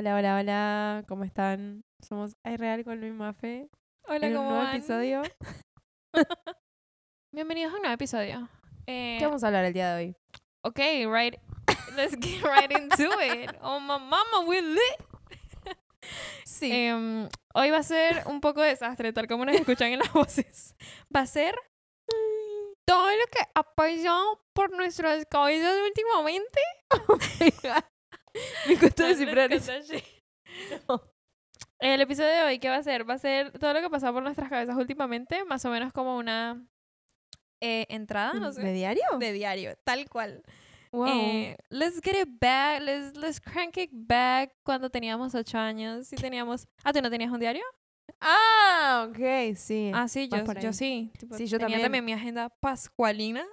Hola, hola, hola, ¿cómo están? Somos Ay Real con Luis Mafe. Hola, en un ¿cómo nuevo van? episodio. Bienvenidos a un nuevo episodio. Eh, ¿Qué vamos a hablar el día de hoy? ok, right. Let's get right into it. Oh, my mama, we lit. Sí. Em, hoy va a ser un poco desastre, tal como nos escuchan en las voces. Va a ser todo lo que ha pasado por nuestras cabezas últimamente. Me costó No, descifrar eso. shit. El episodio de hoy, ¿qué va a ser? Va a ser todo lo que pasado por nuestras cabezas últimamente, más o menos como una eh, entrada, no sé. ¿De diario? de diario, tal cual. Wow. Eh, let's get it back, let's, let's crank it back cuando teníamos ocho años. Sí teníamos... Ah, ¿tú no tenías un diario? ah, ok, sí. Ah, sí, yo, yo sí. Tipo, Sí, yo tenía también. también mi agenda pascualina.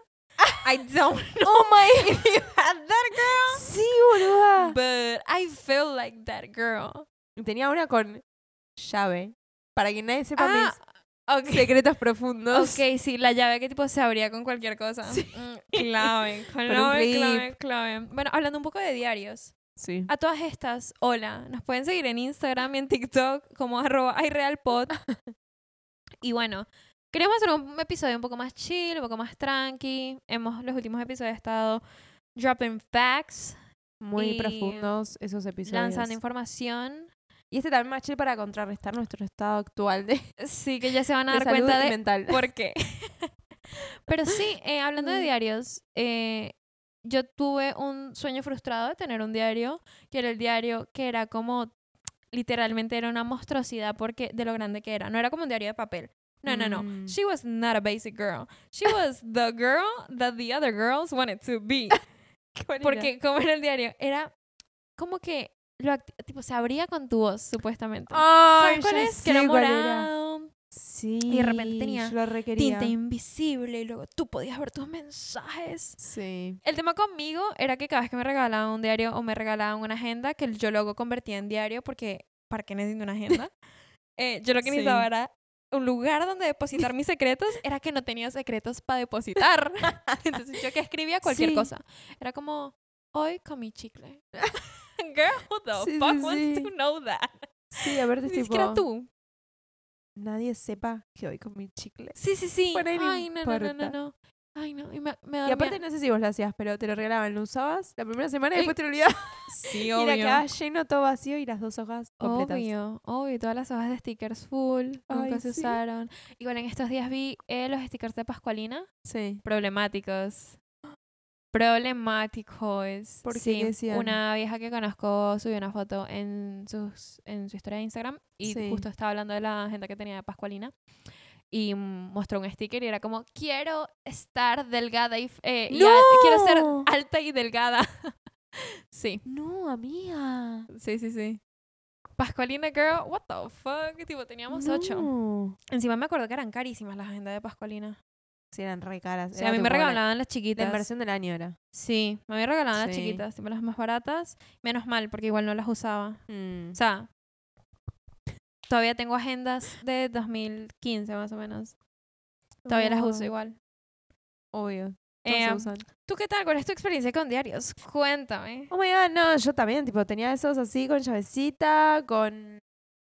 I don't know oh my if you had that girl, Sí, boluda. but I feel like that girl. Tenía una con llave. Para que nadie sepa Ah, mis secretos profundos. Ok, sí, la llave que tipo se abría con cualquier cosa. Sí. Mm, clave, clave, clave, clave. Bueno, hablando un poco de diarios. Sí. A todas estas, hola, nos pueden seguir en Instagram y en TikTok como arroba iRealPod. y bueno, queremos hacer un episodio un poco más chill, un poco más tranqui. Hemos, los últimos episodios estado dropping facts, Muy profundos esos episodios. lanzando información. Y este también más chill para contrarrestar nuestro estado actual de, Sí, que ya se van a dar cuenta de mental. por qué. Pero sí, eh, hablando de Mm. diarios, eh, yo tuve un sueño frustrado de tener un diario, que era el diario que era como, literalmente era una monstruosidad porque de lo grande que era. No era como un diario de papel. No, no, no. Mm. She was not a basic girl. She was the girl that the other girls wanted to be. Porque como era el diario, era como que lo tipo se abría con tu voz, supuestamente. Ay, ¿Sabes cuál es? Que era morado, Sí. Y de repente tenía tinta invisible y luego tú podías ver tus mensajes. Sí. El tema conmigo era que cada vez que me regalaban un diario o me regalaban una agenda, que yo luego convertía en diario porque ¿para qué necesito una agenda? Eh, yo lo que Sí. necesitaba era un lugar donde depositar mis secretos, era que no tenía secretos para depositar. Entonces yo que escribía cualquier Sí. cosa. Era como, hoy comí chicle. Girl, who the Sí, sí, fuck wants sí. to know that? Sí, a ver, Ni tipo. siquiera tú. Nadie sepa que hoy comí chicle. Sí, sí, sí. Ay, no, no, no, no, no. Ay, no. Y me, me Y aparte, no sé si vos lo hacías, pero te lo regalaban, lo usabas la primera semana y Ey. después te lo olvidabas. Sí, Y era quedaba lleno todo vacío y las dos hojas completas. Obvio, obvio, todas las hojas de stickers full, nunca Ay, se sí. usaron. Igual en estos días vi eh, los stickers de Pascualina, Sí. problemáticos. Problemáticos. ¿Por qué? Sí, una vieja que conozco subió una foto en, sus, en su historia de Instagram y Sí. justo estaba hablando de la agenda que tenía de Pascualina y mostró un sticker y era como, quiero estar delgada y... eh, y al- quiero ser alta y delgada. sí. No, amiga. Sí, sí, sí. Pascualina Girl, what the fuck? Tipo, teníamos ocho. Encima me acuerdo que eran carísimas las agendas de Pascualina. Sí, eran re caras. O sea, Era a mí me la- regalaban las La chiquitas. inversión del año era. Sí, me habían regalado las Sí. chiquitas, tipo las más baratas. Menos mal, porque igual no las usaba. Mm. O sea, todavía tengo agendas de 2015 más o menos. Todavía las uso igual. Obvio. Eh. ¿Tú qué tal? ¿Cuál es tu experiencia con diarios? Cuéntame. Oh my god, no, yo también, tipo, tenía esos así con llavecita, con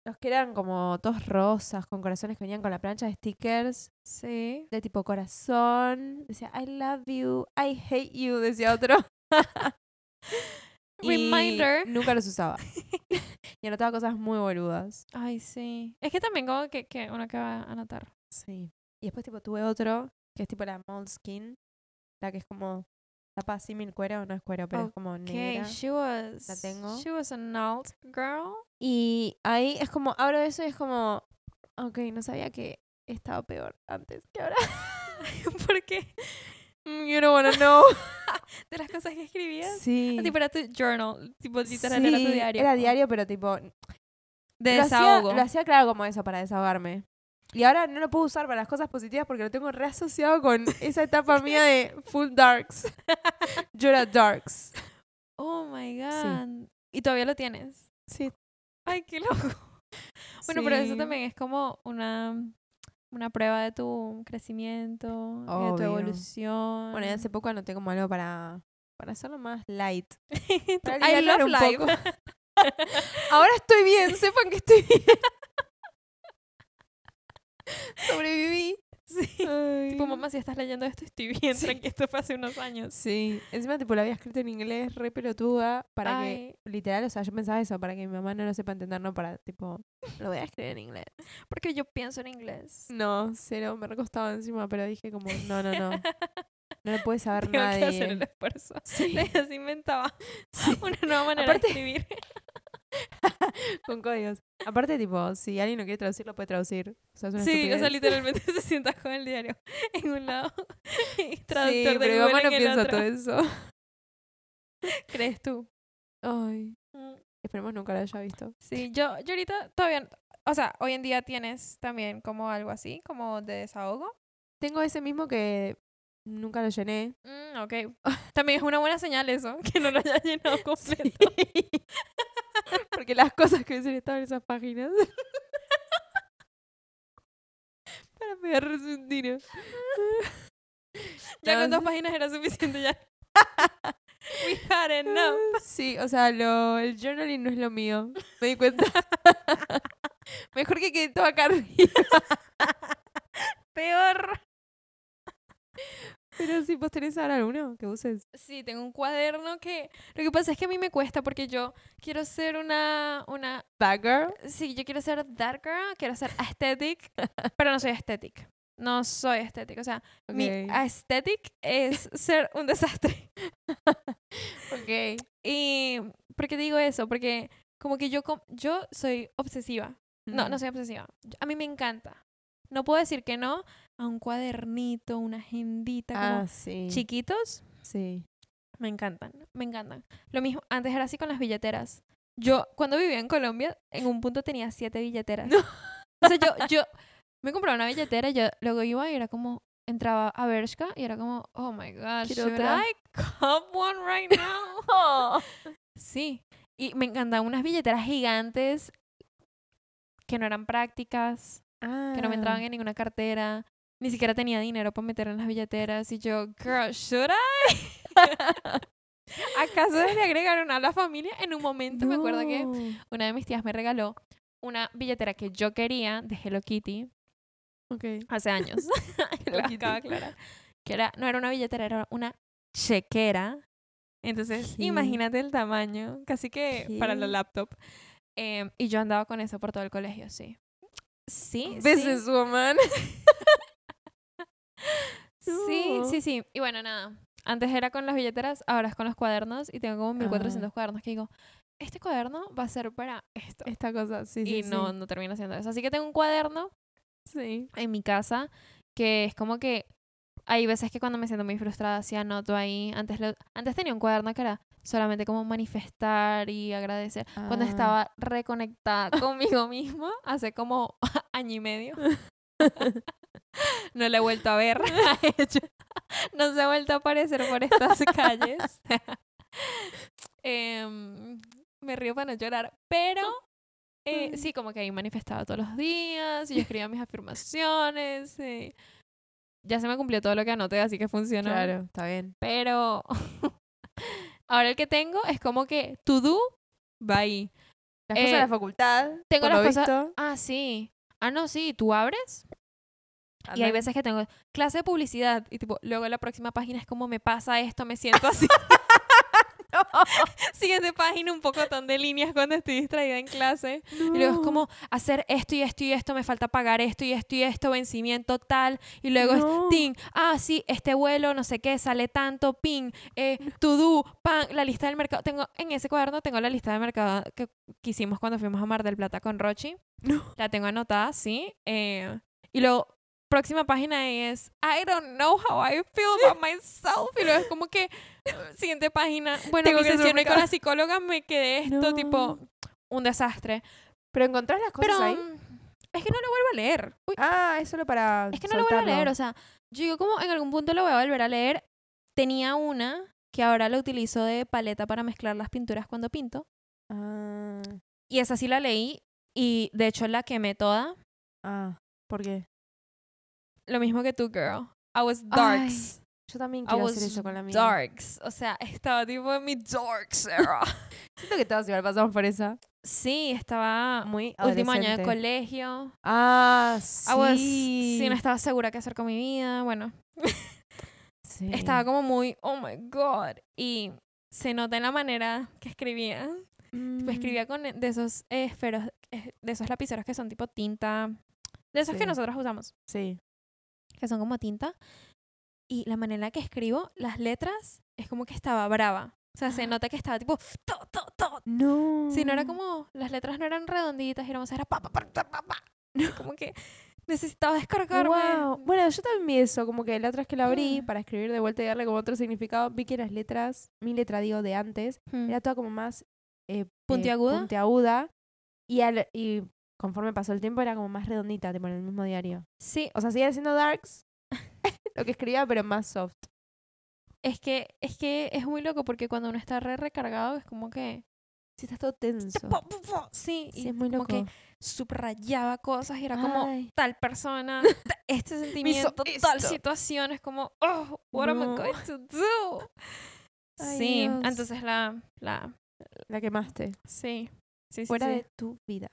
los que eran como todos rosas, con corazones que venían con la plancha de stickers, Sí. de tipo corazón. Decía, I love you, I hate you, decía otro. Y Reminder. Nunca los usaba. y anotaba cosas muy boludas. Ay, sí. Es que también como que, que uno va a anotar. Sí. Y después, tipo, tuve otro, que es tipo la Moleskine, la que es como tapa así mil cuero, no es cuero, pero es como negra. she was... La tengo. She was an alt girl. Y ahí es como, abro eso y es como, ok, no sabía que estaba peor antes que ahora. ¿Por qué? Mm, you don't wanna know. De las cosas que escribías. Sí. Tipo era tu journal. Tipo literal era tu Sí, diario. Era diario, pero tipo, De lo hacía, desahogo. lo hacía claro como eso, para desahogarme. Y ahora no lo puedo usar para las cosas positivas porque lo tengo reasociado con esa etapa mía de full darks. Yo era darks. Oh my god. ¿Y todavía lo tienes? Sí. Ay, qué loco. Bueno, pero eso Sí. también es como una, una prueba de tu crecimiento, de tu evolución. Bueno, hace poco anoté como algo para, para hacerlo más light. Para I love un life. poco. Ahora estoy bien, sepan que estoy bien. Sobreviví. Sí. Ay. Tipo, mamá, si estás leyendo esto, estoy bien, Sí. tranqui, esto fue hace unos años. Sí, encima tipo lo había escrito en inglés re pelotuda para Ay. que, literal, o sea, yo pensaba eso, para que mi mamá no lo sepa entender, no para, tipo, lo voy a escribir en inglés. Porque yo pienso en inglés. No, cero, me recostaba encima, pero dije como, no, no, no. No lo puede saber Tengo que hacer nadie. el esfuerzo. Sí, Así inventaba sí, una nueva manera Aparte- de escribir. con códigos. Aparte, tipo, si alguien no quiere traducir, lo puede traducir. O sea, es una Sí, o sea, estupidez. literalmente se sienta con el diario en un lado y Sí, traductor pero de mi Google mamá no piensa todo eso. ¿Crees tú? Ay, Mm, esperemos nunca lo haya visto. Sí, yo, yo ahorita todavía, o sea, hoy en día tienes también como algo así, como de desahogo. Tengo ese mismo que nunca lo llené. Mm, ok. También es una buena señal eso, que no lo haya llenado completo. Porque las cosas que dicen estaban en esas páginas. Para pegarse un tiro. Ya No, con dos páginas era suficiente ya. We had enough. Sí, o sea, lo, el journaling no es lo mío. Me di cuenta. Mejor que quede todo acá arriba. Peor. Pero si vos tenés ahora alguno que uses. Sí, tengo un cuaderno que... Lo que pasa es que a mí me cuesta porque yo quiero ser una... una That girl. sí, yo quiero ser that girl, quiero ser aesthetic, pero no soy aesthetic. No soy aesthetic. O sea, mi Ok. aesthetic es ser un desastre. Ok. Y... ¿Por qué digo eso? Porque como que yo, yo soy obsesiva. No, no soy obsesiva. A mí me encanta. No puedo decir que no a un cuadernito, una agendita, como Ah, sí. chiquitos. Sí. Me encantan, me encantan. Lo mismo, antes era así con las billeteras. Yo, cuando vivía en Colombia, en un punto tenía siete billeteras. No. O sea, yo, yo me compraba una billetera y yo luego iba y era como, entraba a Bershka y era como, oh my gosh, Quiero should otra. I cop one right now? Sí. Y me encantaban unas billeteras gigantes que no eran prácticas, que no me entraban en ninguna cartera. Ni siquiera tenía dinero para meter en las billeteras. Y yo, girl, should I? ¿Acaso debería agregar una a la familia? En un momento me acuerdo que No. una de mis tías me regaló una billetera que yo quería de Hello Kitty Ok. hace años. Lo Kitty. acabo de aclarar. Que era, no era una billetera, era una chequera. Entonces, ¿Qué? imagínate el tamaño, casi que para la ¿Qué? laptop. Em, y yo andaba con eso por todo el colegio, sí. Sí, sí. Businesswoman. Sí, No. sí, sí. Y bueno, nada. Antes era con las billeteras, ahora es con los cuadernos. Y tengo como 1400 cuadernos que digo, este cuaderno va a ser para esto. Esta cosa, sí, sí. y no, sí. no termino haciendo eso. Así que tengo un cuaderno Sí. en mi casa que es como que hay veces que cuando me siento muy frustrada sí anoto ahí. Antes, lo- antes tenía un cuaderno que era solamente como manifestar y agradecer. Cuando Ah. estaba reconectada conmigo misma hace como año y medio. no la he vuelto a ver. a ella. no se ha vuelto a aparecer por estas calles. Em, me río para no llorar. Pero eh, Ay. sí, como que ahí manifestaba todos los días y yo escribía mis afirmaciones. y Ya se me cumplió todo lo que anoté, así que funcionó. Claro, está bien. Pero ahora el que tengo es como que to do va ahí. Las cosas de Eh, la facultad. tengo por las lo cosas- visto. Ah, sí. Ah, no, sí, tú abres y hay veces que tengo clase de publicidad y tipo, luego en la próxima página es como me pasa esto, me siento así. Siguiente página, un pocotón de líneas cuando estoy distraída en clase. Y luego es No. como hacer esto y esto y esto, me falta pagar esto y esto y esto, vencimiento tal. Y luego es No. ting, ah, sí, este vuelo, no sé qué, sale tanto, ping, eh, to do, pan, la lista del mercado. Tengo, en ese cuaderno tengo la lista de mercado que, que hicimos cuando fuimos a Mar del Plata con Rochi. No. La tengo anotada, sí. eh, y luego, próxima página es I don't know how I feel about myself. Y luego es como que, siguiente página, bueno, mi sesión hoy con la psicóloga me quedé esto, No. tipo, un desastre. Pero encontrás las cosas Pero ahí. mm, es que no lo vuelvo a leer. Uy, Ah, es solo para. es que no lo vuelvo a leer. O sea, yo digo como en algún punto lo voy a volver a leer. Tenía una que ahora la utilizo de paleta para mezclar las pinturas cuando pinto. Ah, Y esa sí la leí y de hecho la quemé toda. ah, ¿por qué? Lo mismo que tú, girl. I was Ay. darks. Yo también I quiero was hacer eso con la mía. darks. O sea, estaba tipo en mi darks era. Siento que todos igual pasamos por esa. sí, estaba Muy último año de colegio. Ah, I was- sí. sí, no estaba segura qué hacer con mi vida. Bueno, Sí. estaba como muy, oh my god. Y se nota en la manera que escribía. Mm. Escribía con de esos esferos, eh, de esos lapiceros que son tipo tinta. De esos que Sí. nosotros usamos. Sí. Que son como tinta. Y la manera en la que escribo las letras es como que estaba brava. O sea, se nota que estaba tipo... To, to, to. No. Sí, no era como... Las letras no eran redonditas éramos... Era pa, pa, pa, pa, pa, pa. Como que necesitaba descargarme. Wow. Bueno, yo también vi eso, como que la otra vez que la abrí Mm. para escribir de vuelta y darle como otro significado, vi que las letras, mi letra digo de antes, Hmm. era toda como más eh, eh, ¿Puntiaguda? puntiaguda, y, al- y conforme pasó el tiempo era como más redondita, tipo en el mismo diario. Sí, O sea, seguía siendo darks lo que escribía, pero más soft. es que, es que es muy loco porque cuando uno está re recargado es como que... Sí, estás todo tenso. Sí, Sí, y es muy como loco. que subrayaba cosas y era como tal persona, este sentimiento, tal esto. situación, es como, oh, what am I going to do? Ay, sí, Dios. entonces la, la, La quemaste. sí, sí, sí, Fuera sí. de tu vida.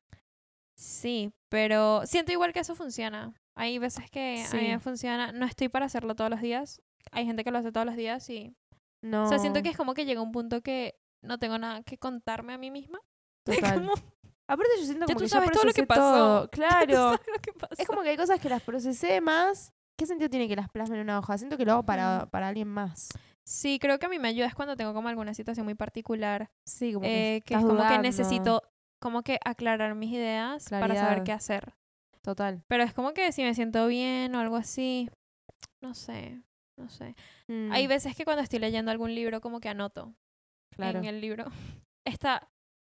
Sí, pero siento igual que eso funciona. Hay veces que a mí me funciona, no estoy para hacerlo todos los días. Hay gente que lo hace todos los días y, No. o sea, siento que es como que llega un punto que no tengo nada que contarme a mí misma. Total. como, Aparte yo siento Ya como tú que sabes todo lo que pasó. todo. ¿tú Claro. sabes lo que pasó? Es como que hay cosas que las procesé más. ¿Qué sentido tiene que las plasme en una hoja? Siento que lo hago para, para alguien más. Sí, creo que a mí me ayuda es cuando tengo como alguna situación muy particular, Sí, como que, eh, que es como que necesito como que aclarar mis ideas para saber qué hacer. Total. Pero es como que si me siento bien o algo así, no sé, no sé. Hay Mm, veces que cuando estoy leyendo algún libro como que anoto claro. en el libro. Está,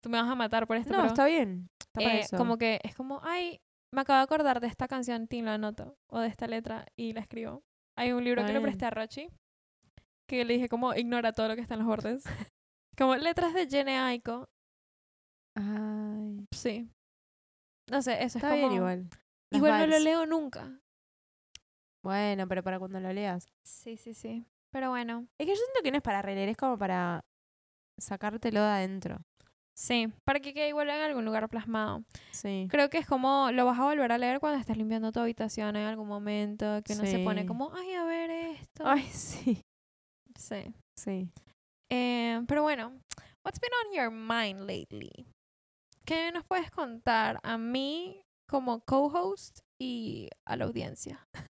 tú me vas a matar por esto, No, pero está bien. Está para eh, eso. como que es como, ay, me acabo de acordar de esta canción, Tim, la anoto, o de esta letra y la escribo. Hay un libro Está que le presté a Rochi, que le dije como, ignora todo lo que está en los bordes. como letras de Aiko. Ay. Sí. No sé, eso Está es como... bien igual. Las Igual no lo leo nunca. Bueno, pero para cuando lo leas. Sí, sí, sí. Pero bueno, Es que yo siento que no es para releer, es como para sacártelo de adentro. sí, para que quede igual en algún lugar plasmado. Sí. Creo que es como lo vas a volver a leer cuando estés limpiando tu habitación en algún momento, que uno se pone como, ay, a ver esto. Ay, sí. Sí. Sí. Eh, pero bueno, what's been on your mind lately? ¿Qué nos puedes contar a mí como co-host y a la audiencia?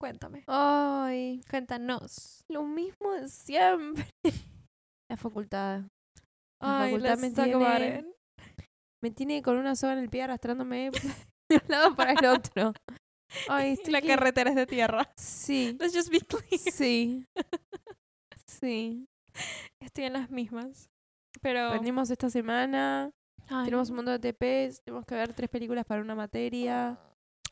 Cuéntame. Ay. Cuéntanos. Lo mismo de siempre. La facultad. La Ay, facultad me tiene-. Me tiene con una soga en el pie arrastrándome de un lado para el otro. Ay, estoy La carretera es de tierra. Sí. Let's just be clear. Sí. Sí. Estoy en las mismas. Pero. Aprendimos esta semana. Ay, Tenemos un montón de TPs. Tenemos que ver tres películas para una materia.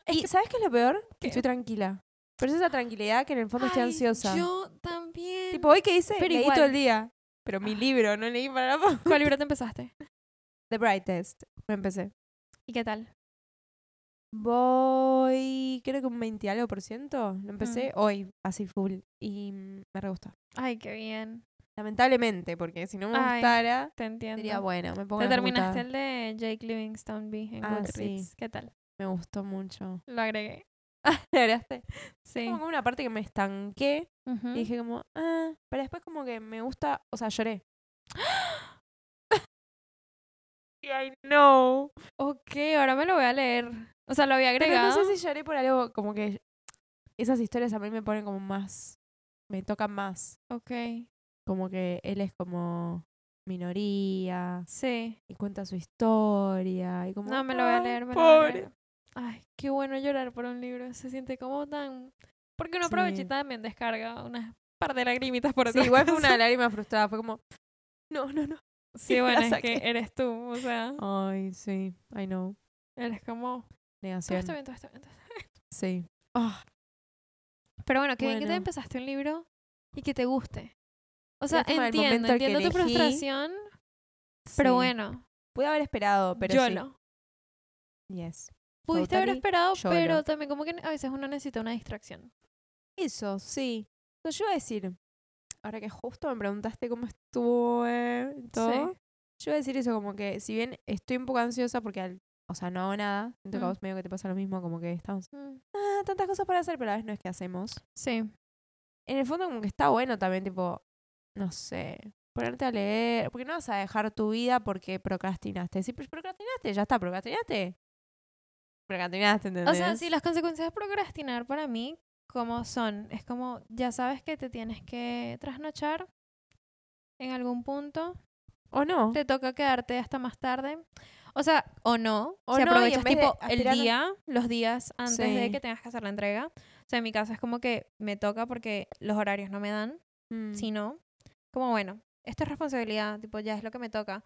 Es ¿Y que- sabes qué es lo peor? Que estoy tranquila. Pero es esa tranquilidad que en el fondo estoy Ay, ansiosa. Yo también. Tipo, hoy que hice, Pero leí igual. todo el día. Pero mi libro, no leí para po- ¿Cuál libro te empezaste? The Bright Test. Me empecé. ¿Y qué tal? Voy, creo que un 20 algo por ciento. Lo Mm. empecé hoy, así full. Y mm, me re gusta. Ay, qué bien. Lamentablemente, porque si no me Ay, gustara, Te entiendo. sería bueno. Me pongo Te terminaste el de Jake Livingstone B en Ah, Goodreads. sí. ¿Qué tal? Me gustó mucho. Lo agregué. ¿Le agregaste? Sí. Como una parte que me estanqué. Y dije como, ah, pero después como que me gusta, o sea, lloré. I know. Ok, ahora me lo voy a leer. O sea, lo había Pero agregado. no sé si lloré por algo, como que esas historias a mí me ponen como más, me tocan más. Ok, Como que él es como minoría sí. y cuenta su historia y como... No, me lo voy a "Ay, leer, me lo voy a pobre". leer. Ay, qué bueno llorar por un libro. Se siente como tan... Porque uno aprovecha y Sí. también descarga unas par de lagrimitas por Sí, otras igual fue una lágrima frustrada, fue como, no, no, no. Sí, bueno, es que eres tú. O sea, Ay, sí, I know. eres como... Todo Negación. está bien, todo está bien. todo está bien. Sí. Ah, Pero bueno, que bien que te empezaste un libro y que te guste. O sea, entiendo, entiendo tu elegí. frustración, pero sí. bueno, Pude haber esperado, pero YOLO. sí. Yes. Pudiste haber esperado, YOLO. pero también como que a veces uno necesita una distracción. Eso, sí. Entonces, yo iba a decir, ahora que justo me preguntaste cómo estuvo eh, todo, yo iba a decir eso, como que si bien estoy un poco ansiosa porque, al- o sea, no hago nada, siento que a Mm. vos medio que te pasa lo mismo, como que estamos, Mm, ah, tantas cosas para hacer, pero a vez no es que hacemos. Sí. En el fondo como que está bueno también, tipo, no sé, ponerte a leer, porque no vas a dejar tu vida porque procrastinaste. Si procrastinaste, ya está, procrastinaste. Procrastinaste, ¿entendés? O sea, sí, las consecuencias de procrastinar para mí, como son? Es como, ya sabes que te tienes que trasnochar en algún punto, ¿O no? te toca quedarte hasta más tarde. O sea, o no, O si no, aprovechas de tipo el día, los días antes de Sí. que tengas que hacer la entrega. O sea, en mi caso es como que me toca porque los horarios no me dan. Mm. Si no, como bueno, esto es responsabilidad, tipo, ya es lo que me toca.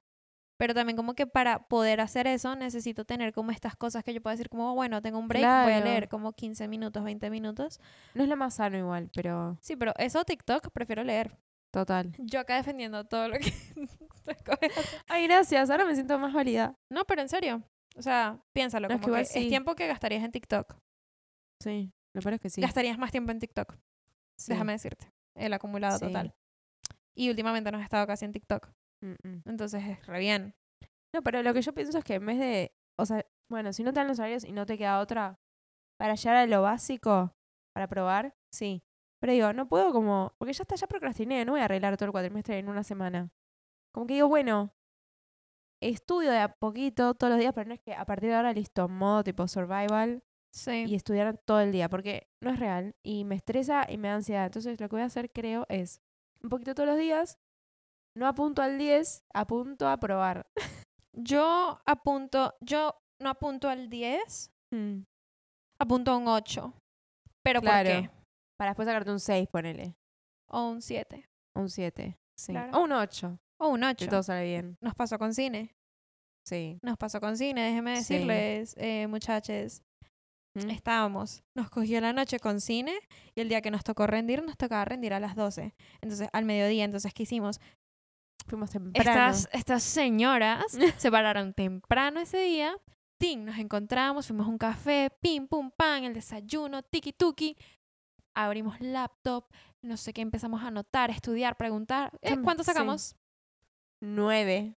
Pero también como que para poder hacer eso necesito tener como estas cosas que yo puedo decir como, "Oh, bueno, tengo un break, voy a Claro. leer como 15 minutos, 20 minutos. No es lo más sano igual, pero Sí, pero eso TikTok prefiero leer. total. Yo acá defendiendo todo lo que. Ay, gracias, ahora me siento más válida. No, pero en serio. O sea, piénsalo, No, es como que igual que sí. es tiempo que gastarías en TikTok. Sí, lo peor es que sí. Gastarías más tiempo en TikTok, Sí. déjame decirte. El acumulado Sí. total. Y últimamente no he estado casi en TikTok. Mm, mm. Entonces es re bien. No, pero lo que yo pienso es que en vez de, o sea, bueno, si no te dan los horarios y no te queda otra, para llegar a lo básico, para probar, sí. Pero digo, no puedo como, porque ya está, ya procrastiné, no voy a arreglar todo el cuatrimestre en una semana. Como que digo, bueno, estudio de a poquito todos los días, pero no es que a partir de ahora, listo, modo tipo survival Sí. y estudiar todo el día, porque no es real y me estresa y me da ansiedad. Entonces lo que voy a hacer, creo, es un poquito todos los días, no apunto al 10, apunto a probar. Yo apunto, yo no apunto al 10, apunto a un 8. ¿Pero Claro. por qué? Para después sacarte un 6, ponele. O un 7. O un 7. Sí. Claro. O un 8. O un Si 8. todo sale bien. Nos pasó con cine. Sí. Nos pasó con cine, déjenme Sí. decirles, eh, muchachos. ¿Mm? Estábamos, nos cogió la noche con cine y el día que nos tocó rendir, nos tocaba rendir a las 12. Entonces, al mediodía, entonces, ¿qué hicimos? Fuimos temprano. Estas, estas señoras se pararon temprano ese día. Tin, nos encontramos, fuimos a un café, pim, pum, pan, el desayuno, tiki tuki. Abrimos laptop, no sé qué, empezamos a anotar, estudiar, preguntar. Eh, Chama, ¿Cuánto sí. sacamos? 9.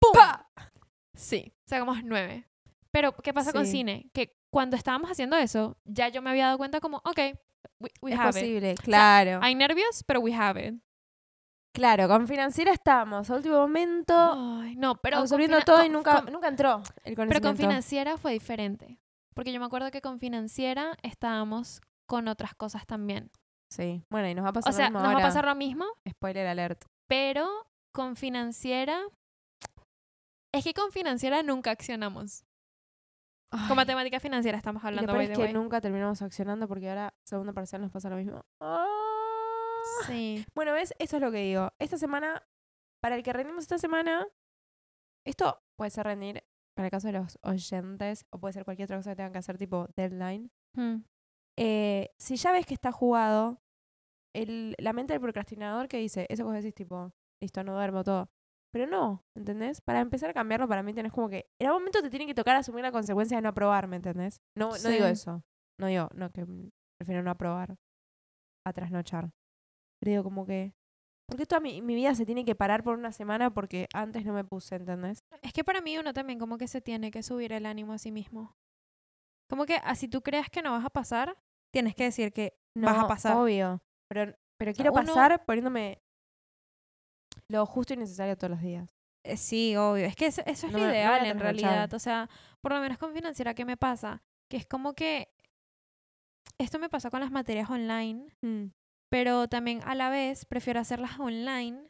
¡Pum! Sí, sacamos nueve. Pero, ¿qué pasa con cine? Que cuando estábamos haciendo eso, ya yo me había dado cuenta como, ok, we, we Es have it. posible, claro. Hay nervios, pero we have it. Claro, con financiera estábamos. A último momento, Ay, no, pero absorbiendo todo con- y nunca, con- nunca entró el conocimiento. Pero con financiera fue diferente. Porque yo me acuerdo que con financiera estábamos con otras cosas también. Sí. Bueno, y nos va a pasar O sea, lo mismo nos va a ahora. pasar lo mismo, Spoiler alert. pero con financiera... Es que con financiera nunca accionamos. Con Ay, matemática financiera estamos y lo hablando, by es que way. nunca terminamos accionando porque ahora, segunda parcial, nos pasa lo mismo. Ah. Sí. Bueno, ¿ves? Eso es lo que digo. Esta semana, para el que rendimos esta semana, esto puede ser rendir para el caso de los oyentes o puede ser cualquier otra cosa que tengan que hacer tipo deadline. Hmm. Eh, si ya ves que está jugado, el, la mente del procrastinador que dice, eso que vos decís tipo, listo, no duermo todo. Pero no, ¿entendés? Para empezar a cambiarlo, para mí tenés como que, en algún momento te tiene que tocar asumir la consecuencia de no aprobar, ¿me entendés? No, no digo eso. No digo, no, que prefiero no aprobar a trasnochar. Pero digo como que, ¿por qué toda mi, mi vida se tiene que parar por una semana porque antes no me puse, ¿entendés? Es que para mí uno también como que se tiene que subir el ánimo a sí mismo. Como que así tú creas que no vas a pasar, tienes que decir que No, vas a pasar. Obvio. Pero, pero quiero uno- pasar poniéndome lo justo y necesario todos los días. Eh, Sí, obvio. Es que eso, eso es No lo no ideal en realidad. O sea, por lo menos con financiera, ¿qué me pasa? Que es como que esto me pasó con las materias online, pero también a la vez prefiero hacerlas online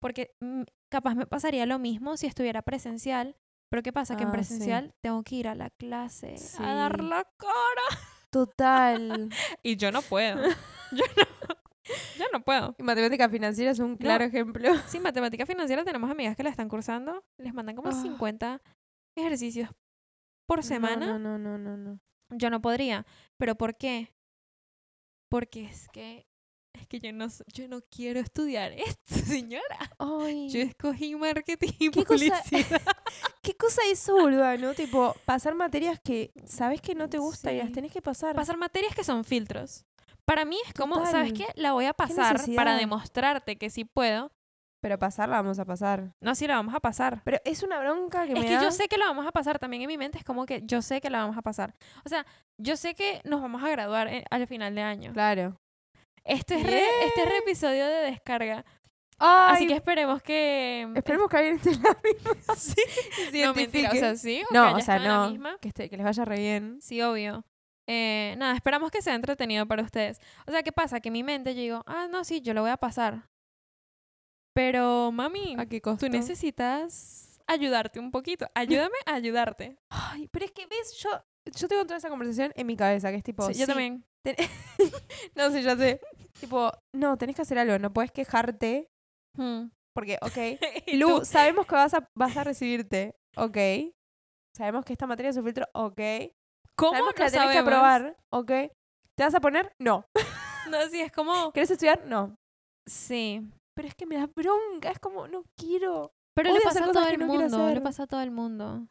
porque mm, capaz me pasaría lo mismo si estuviera presencial. Pero ¿qué pasa? Que en Ah, sí. presencial tengo que ir a la clase a dar la cara. Total. Y yo no puedo. yo, no, yo no puedo. y matemática financiera es un claro ejemplo. Sí, matemática financiera tenemos amigas que la están cursando. Les mandan como Ah. 50 ejercicios por semana. No, no, no, no, no. Yo no podría. ¿Pero por qué? Porque es que es que yo no yo no quiero estudiar esto, señora. Ay, Yo escogí marketing y ¿Qué cosa- publicidad. ¿Qué cosa eso, boluda, no? Tipo, pasar materias que sabes que no te gustan y las Sí. tenés que pasar. Pasar materias que son filtros. Para mí es como, ¿sabes qué? La voy a pasar para demostrarte que sí puedo. Pero pasarla vamos a pasar. No, sí la vamos a pasar. Pero es una bronca que Es me que da. yo sé que la vamos a pasar. También en mi mente es como que yo sé que la vamos a pasar. O sea, yo sé que nos vamos a graduar eh, al final de año. Claro. Este es, re, este es re episodio de descarga. Ay, Así que esperemos que... esperemos que alguien esté en la misma. Sí. No, mentira, o sea, sí. No, que o sea, en la no. Que, esté- que les vaya re bien. Sí, obvio. Eh, nada, esperamos que sea entretenido para ustedes. O sea, ¿qué pasa? Que en mi mente yo digo, ah, no, sí, yo lo voy a pasar. Pero, mami, ¿A qué costo? tú necesitas ayudarte un poquito. Ayúdame a ayudarte. Ay, pero es que, ¿ves? Yo, yo tengo toda esa conversación en mi cabeza, que es tipo... Sí, yo sí, también. No sé, ya sé. tipo, no, tenés que hacer algo. No puedes quejarte. Hmm. Porque, ok, Lu, tú, sabemos que vas a, vas a recibirte. Ok. Sabemos que esta materia es un filtro. Ok. ¿Cómo sabemos que no la tenés que aprobar. Ok. ¿Te vas a poner? No. No, sí, es como... ¿Querés estudiar? No. Sí. Pero es que me da bronca. Es como, no quiero. Pero le pasa a todo el no mundo, le pasa a todo el mundo.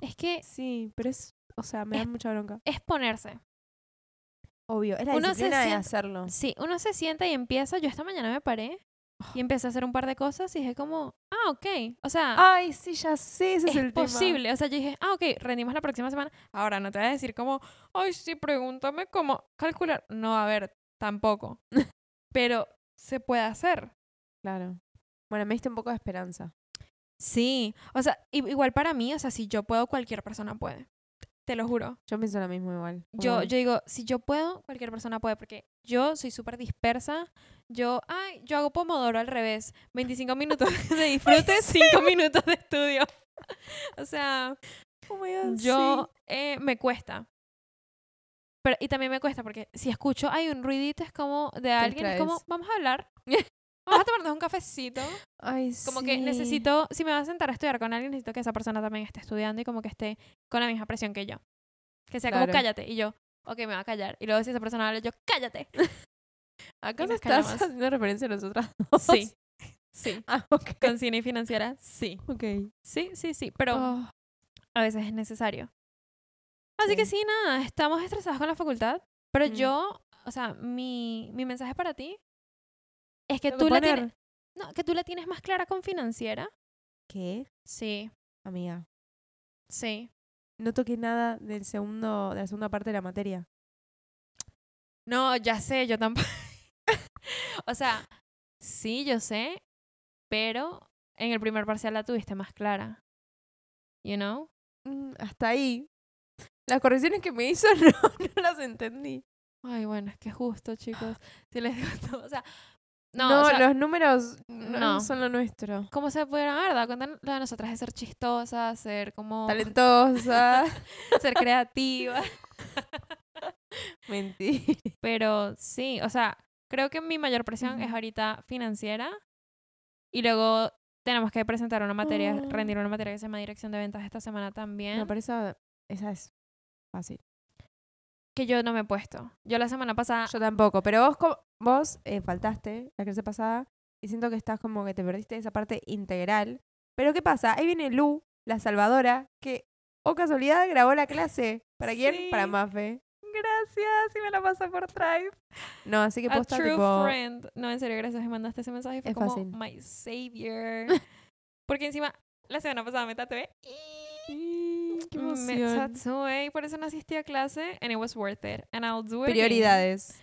Es que Sí, pero es. O sea, me da mucha bronca. es ponerse. Obvio. Es la Uno se de siente- hacerlo. Sí, uno se sienta y empieza. Yo esta mañana me paré y empecé a hacer un par de cosas y dije como, ah, ok. O sea, Ay, sí, ya sé. Ese es, es el tema. posible. O sea, yo dije, ah, ok, rendimos la próxima semana. Ahora, no te voy a decir como, ay, sí, pregúntame cómo calcular. No, a ver, tampoco. Pero se puede hacer. Claro. Bueno, me diste un poco de esperanza. Sí. O sea, igual para mí, o sea, si yo puedo, cualquier persona puede. Te lo juro. Yo pienso lo mismo igual. Yo, yo digo, si yo puedo, cualquier persona puede, porque yo soy súper dispersa. Yo, ay, yo hago pomodoro al revés. 25 minutos de disfrute, 5 minutos de estudio. O sea, Oh my God, yo sí. eh, me cuesta. Pero, y también me cuesta porque si escucho, hay un ruidito, es como de alguien, es como, vamos a hablar. Vamos a tomarnos un cafecito. Ay, Como que necesito, si me voy a sentar a estudiar con alguien, necesito que esa persona también esté estudiando y como que esté con la misma presión que yo. Que sea como cállate. Y yo, ok, me va a callar. Y luego si esa persona habla, yo, cállate. ¿Acaso estás haciendo referencia a nosotras dos? Sí. Sí. Ah, ok. Con cine y financiera, sí. Ok. Sí, sí, sí. Pero Oh, a veces es necesario. Así que Sí. nada, estamos estresados con la facultad. Pero Mm. yo, o sea, mi, mi mensaje para ti es que tú que la tienes. No, que tú la tienes más clara con financiera. ¿Qué? Sí, Amiga. sí. No toqué nada del segundo, de la segunda parte de la materia. No, ya sé, yo tampoco. o sea, sí, yo sé, pero en el primer parcial la tuviste más clara. You know? Mm, hasta ahí. Las correcciones que me hizo no, no las entendí. Ay, bueno, es que justo, chicos. Si les digo todo, o sea, no, No, o sea, los números no, no. son lo nuestro. ¿cómo se pudieron haber dado cuenta de nosotras de ser chistosas, ser como Talentosa. ser creativas? Mentira. Pero sí, o sea, creo que mi mayor presión es Ujú. ahorita financiera y luego tenemos que presentar una materia, Ah. rendir una materia que se llama dirección de ventas esta semana también. No, pero esa, esa es fácil. Que yo no me he puesto. Yo la semana pasada... Yo tampoco, pero vos, vos eh, faltaste la clase pasada y siento que estás como que te perdiste esa parte integral. Pero ¿qué pasa? Ahí viene Lu, la salvadora, que, oh casualidad, grabó la clase. ¿Para quién? Para Sí. Mafe. Gracias, y me la pasa por Drive. No, así que A posta true tipo... friend. No, en serio, gracias. Me mandaste ese mensaje. Fue Es como, fácil. my savior. Porque encima, la semana pasada me tatué. Qué Me emoción. y por eso no asistí a clase. And it was worth it. And I'll do it. again. Prioridades.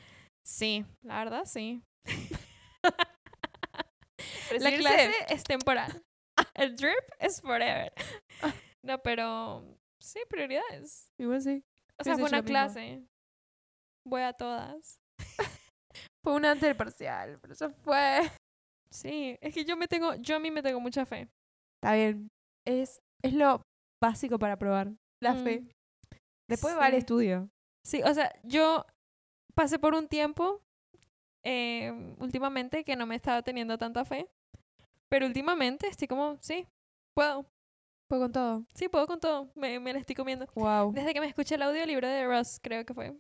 Sí, la verdad, sí. La clase es temporal. El drip es forever. No, pero sí, prioridades. Igual sí. O sea, fue una mismo. clase. Voy a todas. Fue un antes del parcial, pero ya fue. Sí, es que yo me tengo, yo a mí me tengo mucha fe. Está bien. Es, es lo básico para probar. La Mm, fe. Después va al estudio. Sí, o sea, yo pasé por un tiempo eh, últimamente que no me estaba teniendo tanta fe. Pero últimamente estoy como, sí, puedo. Fue con todo. Sí, puedo con todo. Me, me la estoy comiendo. Wow. Desde que me escuché el audiolibro de Ross, creo que fue.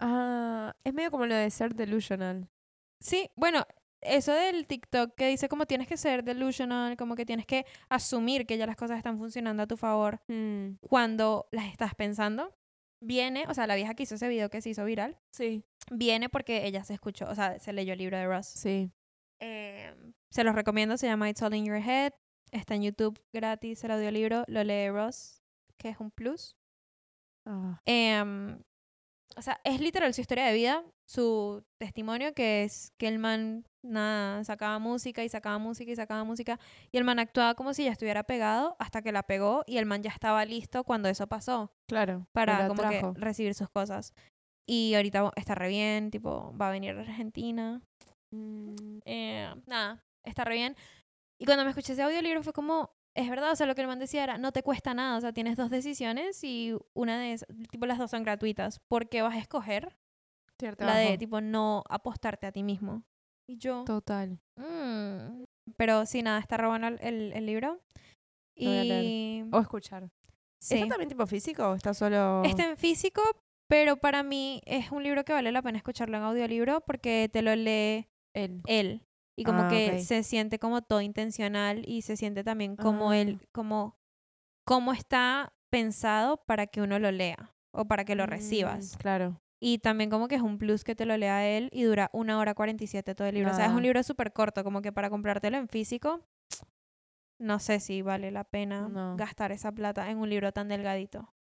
Ah, es medio como lo de ser delusional. Sí, bueno, eso del TikTok que dice como tienes que ser delusional, como que tienes que asumir que ya las cosas están funcionando a tu favor Mm, cuando las estás pensando. viene, o sea, la vieja que hizo ese video que se hizo viral, Sí. viene porque ella se escuchó, o sea, se leyó el libro de Ross. Sí. Eh, se los recomiendo, se llama It's All in Your Head. Está en YouTube gratis el audiolibro, lo lee Ross, que es un plus. Ah, Em, o sea, es literal su historia de vida, su testimonio, que es que el man nada, sacaba música y sacaba música y sacaba música. Y el man actuaba como si ya estuviera pegado hasta que la pegó y el man ya estaba listo cuando eso pasó claro. para como trajo. que recibir sus cosas. Y ahorita está re bien, tipo, va a venir a Argentina. Mm, Eh, nada, está re bien. Y cuando me escuché ese audiolibro fue como, es verdad, o sea, lo que el man decía era, no te cuesta nada, o sea, tienes dos decisiones y una de esas, tipo, las dos son gratuitas. ¿Por qué vas a escoger tirarte la de, tipo, no apostarte a ti mismo? Y yo, Total. "Mm". pero sí, nada, está bueno el, el, libro. Lo. Y O escuchar. sí. ¿Está también tipo físico o está solo...? Está en físico, pero para mí es un libro que vale la pena escucharlo en audiolibro porque te lo lee él. él y como Ah, que se siente como todo intencional y se siente también como Ah. él como cómo está pensado para que uno lo lea o para que lo Mm, recibas Claro. y también como que es un plus que te lo lea él y dura una hora 47 todo el libro o sea es un Nada. libro súper corto como que para comprártelo en físico no sé si vale la pena No. gastar esa plata en un libro tan delgadito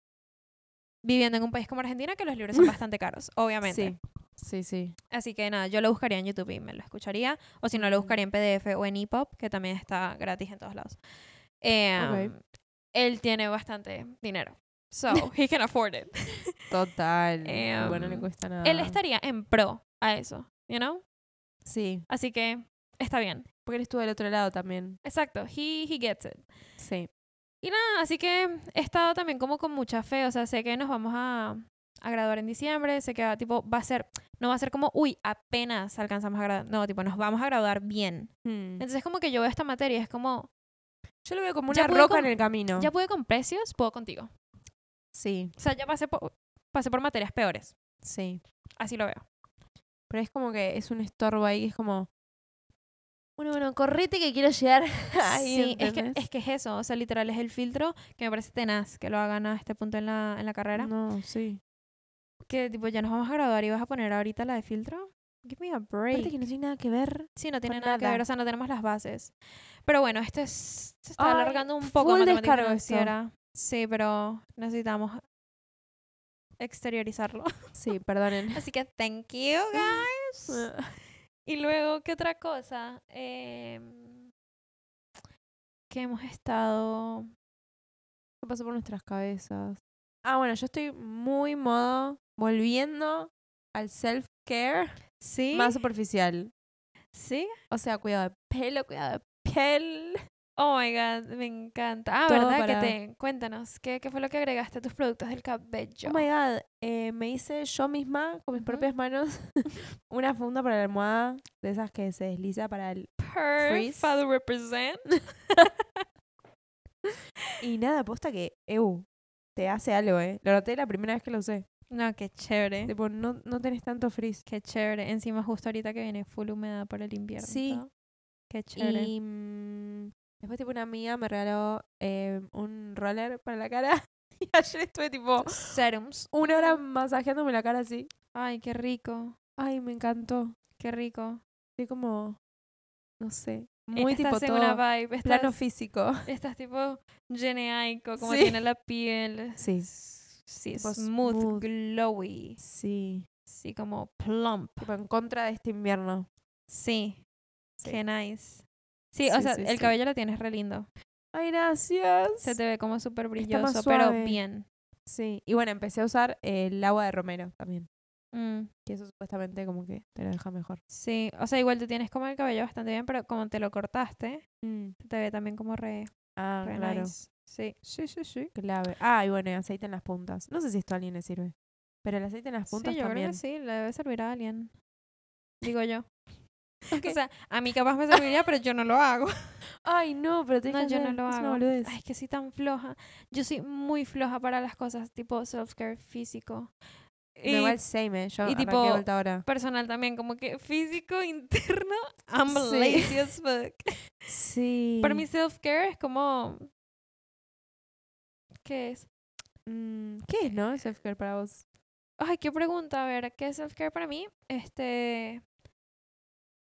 viviendo en un país como Argentina que los libros son bastante caros obviamente Sí. Sí, sí. Así que nada, yo lo buscaría en YouTube y me lo escucharía. O si no, lo buscaría en PDF o en EPUB, que también está gratis en todos lados. Eh, Ok. Él tiene bastante dinero. So, he can afford it. Total. bueno, no le Em, cuesta nada. Él estaría en pro a eso, you know? Sí. Así que está bien. Porque él estuvo del otro lado también. Exacto, he, he gets it. Sí. Y nada, así que he estado también como con mucha fe. O sea, sé que nos vamos a, a graduar en diciembre. Sé que va, tipo, va a ser, no va a ser como, uy, apenas alcanzamos a graduar. No, tipo, nos vamos a graduar bien. Hmm. Entonces, como que yo veo esta materia, es como, Yo lo veo como una roca con- en el camino. ya pude con precios, puedo contigo. Sí, O sea, ya pasé por, pasé por materias peores. sí. Así lo veo. Pero es como que es un estorbo ahí. Es como... Bueno, bueno, correte que quiero llegar ahí. sí, es que, es que es eso. O sea, literal, es el filtro que me parece tenaz que lo hagan a este punto en la, en la carrera. No, sí. Que, tipo, ya nos vamos a graduar y vas a poner ahorita la de filtro. Give me a break. Aparte que no tiene nada que ver. Sí, no tiene nada, que ver, o sea, no tenemos las bases. Pero bueno, esto es, se está Ay, alargando un poco full matemática descargo esto. financiera. Sí, pero necesitamos exteriorizarlo. Sí, perdonen. Así que thank you, guys. y luego, ¿qué otra cosa? Em, que hemos estado... ¿Qué pasó por nuestras cabezas? Ah, bueno, yo estoy muy modo volviendo al self-care ¿Sí? más superficial. ¿Sí? O sea, cuidado de pelo, cuidado de piel. Oh my god, me encanta. Ah, Todo ¿verdad? para- Que te... Cuéntanos, ¿qué, ¿qué fue lo que agregaste a tus productos del cabello? Oh my god, eh, me hice yo misma con mis propias manos una funda para la almohada de esas que se desliza para el... Per, Freeze. Father represent. Y nada, aposta que, eu, te hace algo, ¿eh? Lo noté la primera vez que lo usé. No, qué chévere. Tipo, no, no tenés tanto frizz. Qué chévere. Encima justo ahorita que viene full humedad por el invierno. Sí. Qué chévere. Y mm, después, tipo, una amiga me regaló eh, un roller para la cara. Y ayer estuve, tipo, Serums. una hora masajeándome la cara así. Ay, qué rico. Ay, me encantó. Qué rico. Estoy como, no sé, muy tipo estás en todo una vibe. Estás, plano físico. estás tipo geneaico, como Sí. tiene la piel. Sí. Sí, smooth, smooth. glowy. Sí, Sí, como plump. tipo en contra de este invierno. Sí. Sí. Qué nice. Sí, o sea, sí, el cabello lo tienes re lindo. Ay, gracias. Se te ve como súper brilloso, pero bien. Sí, y bueno, empecé a usar el agua de romero también. Mm, Que eso supuestamente como que te lo deja mejor. sí, o sea, igual tú tienes como el cabello bastante bien, pero como te lo cortaste, Mm. se te ve también como re, Ah, re claro. nice. Sí. Sí, sí, sí. Clave. Ah, y bueno, y aceite en las puntas. No sé si esto a alguien le sirve. Pero el aceite en las puntas sí, yo también. creo que sí, le debe servir a alguien. Digo yo. O sea, a mí capaz me serviría, pero yo no lo hago. Ay, no, pero No, que yo no lo es hago. Ay, es que soy tan floja. Yo soy muy floja para las cosas tipo self-care físico. Y igual same, eh. Yo y tipo- ahora. personal también, como que físico, interno, I'm Sí. lazy as fuck. Sí. Para mí self-care es como... ¿Qué es? Mm, ¿Qué es, no? Self-care para vos. Ay, qué pregunta. A ver, ¿qué es self-care para mí? Este.